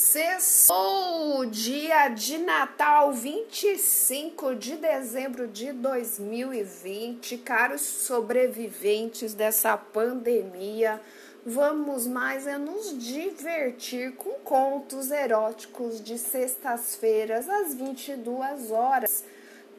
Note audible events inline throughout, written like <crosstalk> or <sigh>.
Sextou, dia de Natal, 25 de dezembro de 2020. Caros sobreviventes dessa pandemia, vamos mais é nos divertir com contos eróticos de sextas-feiras às 22 horas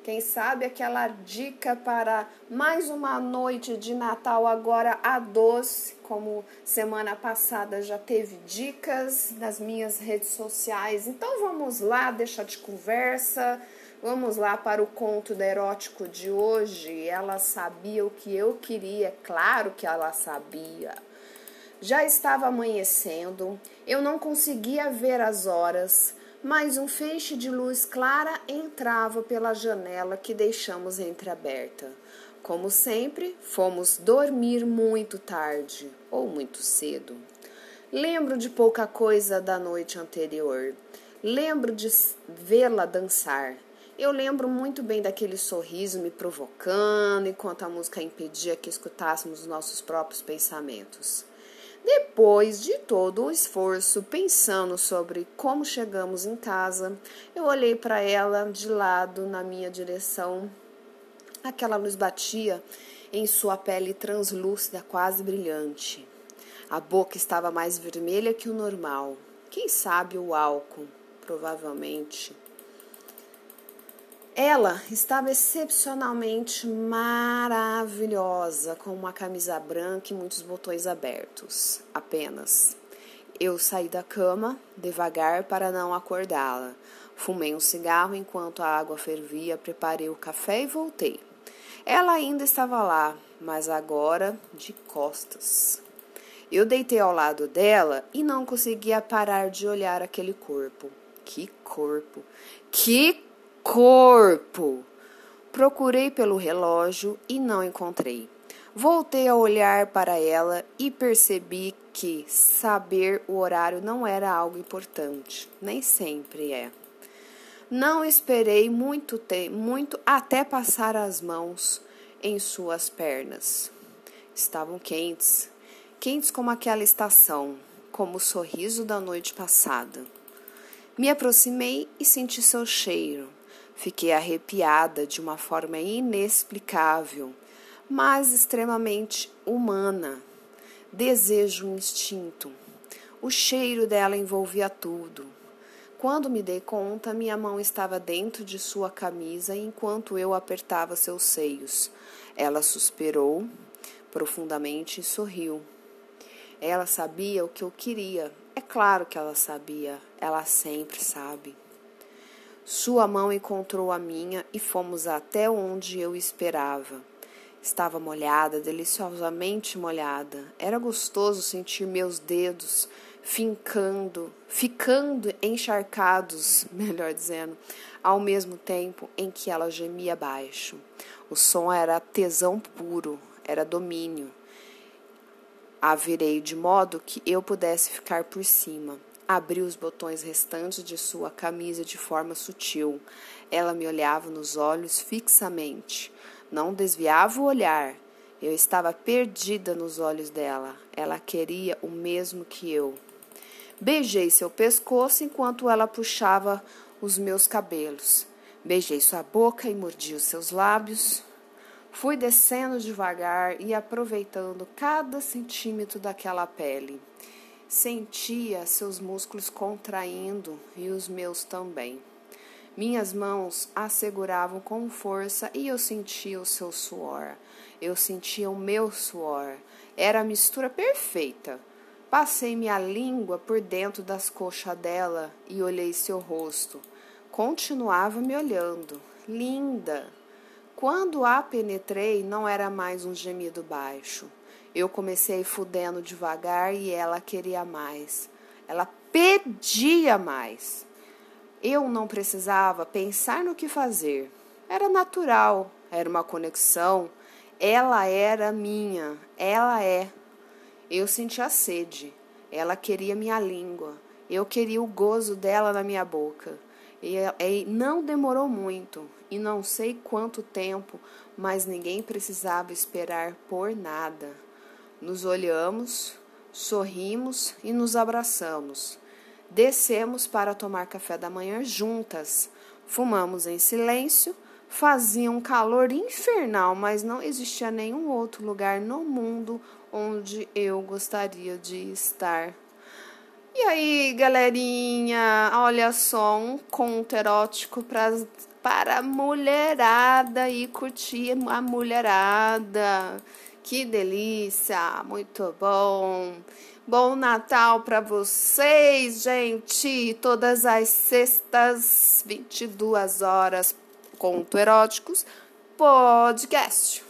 quem sabe aquela dica para mais uma noite de Natal agora a doce, como semana passada já teve dicas nas minhas redes sociais. Então vamos lá, deixa de conversa. Vamos lá para o conto do erótico de hoje. Ela sabia o que eu queria, é claro que ela sabia. Já estava amanhecendo, eu não conseguia ver as horas mas um feixe de luz clara entrava pela janela que deixamos entreaberta. Como sempre, fomos dormir muito tarde ou muito cedo. Lembro de pouca coisa da noite anterior. Lembro de vê-la dançar. Eu lembro muito bem daquele sorriso me provocando enquanto a música impedia que escutássemos nossos próprios pensamentos. Depois de todo o esforço, pensando sobre como chegamos em casa, eu olhei para ela de lado na minha direção. Aquela luz batia em sua pele translúcida, quase brilhante. A boca estava mais vermelha que o normal. Quem sabe o álcool? Provavelmente. Ela estava excepcionalmente maravilhosa, com uma camisa branca e muitos botões abertos, apenas. Eu saí da cama devagar para não acordá-la. Fumei um cigarro enquanto a água fervia, preparei o café e voltei. Ela ainda estava lá, mas agora de costas. Eu deitei ao lado dela e não conseguia parar de olhar aquele corpo. Que corpo! Que corpo. Procurei pelo relógio e não encontrei. Voltei a olhar para ela e percebi que saber o horário não era algo importante, nem sempre é. Não esperei muito, te muito até passar as mãos em suas pernas. Estavam quentes, quentes como aquela estação, como o sorriso da noite passada. Me aproximei e senti seu cheiro Fiquei arrepiada de uma forma inexplicável, mas extremamente humana. Desejo um instinto. O cheiro dela envolvia tudo. Quando me dei conta, minha mão estava dentro de sua camisa enquanto eu apertava seus seios. Ela suspirou profundamente e sorriu. Ela sabia o que eu queria. É claro que ela sabia. Ela sempre sabe. Sua mão encontrou a minha e fomos até onde eu esperava. Estava molhada, deliciosamente molhada. Era gostoso sentir meus dedos fincando, ficando encharcados, <laughs> melhor dizendo, ao mesmo tempo em que ela gemia baixo. O som era tesão puro, era domínio. A virei de modo que eu pudesse ficar por cima. Abri os botões restantes de sua camisa de forma sutil. Ela me olhava nos olhos fixamente. Não desviava o olhar. Eu estava perdida nos olhos dela. Ela queria o mesmo que eu. Beijei seu pescoço enquanto ela puxava os meus cabelos. Beijei sua boca e mordi os seus lábios. Fui descendo devagar e aproveitando cada centímetro daquela pele. Sentia seus músculos contraindo e os meus também. Minhas mãos a seguravam com força e eu sentia o seu suor. Eu sentia o meu suor. Era a mistura perfeita. Passei minha língua por dentro das coxas dela e olhei seu rosto. Continuava me olhando. Linda! Quando a penetrei, não era mais um gemido baixo. Eu comecei fudendo devagar e ela queria mais. Ela pedia mais. Eu não precisava pensar no que fazer. Era natural, era uma conexão. Ela era minha, ela é. Eu sentia sede. Ela queria minha língua. Eu queria o gozo dela na minha boca. E, e não demorou muito, e não sei quanto tempo, mas ninguém precisava esperar por nada. Nos olhamos, sorrimos e nos abraçamos. Descemos para tomar café da manhã juntas. Fumamos em silêncio. Fazia um calor infernal, mas não existia nenhum outro lugar no mundo onde eu gostaria de estar. E aí, galerinha, olha só, um conto erótico pra, para a mulherada e curtir a mulherada. Que delícia, muito bom. Bom Natal para vocês, gente. Todas as sextas, 22 horas, conto eróticos, podcast.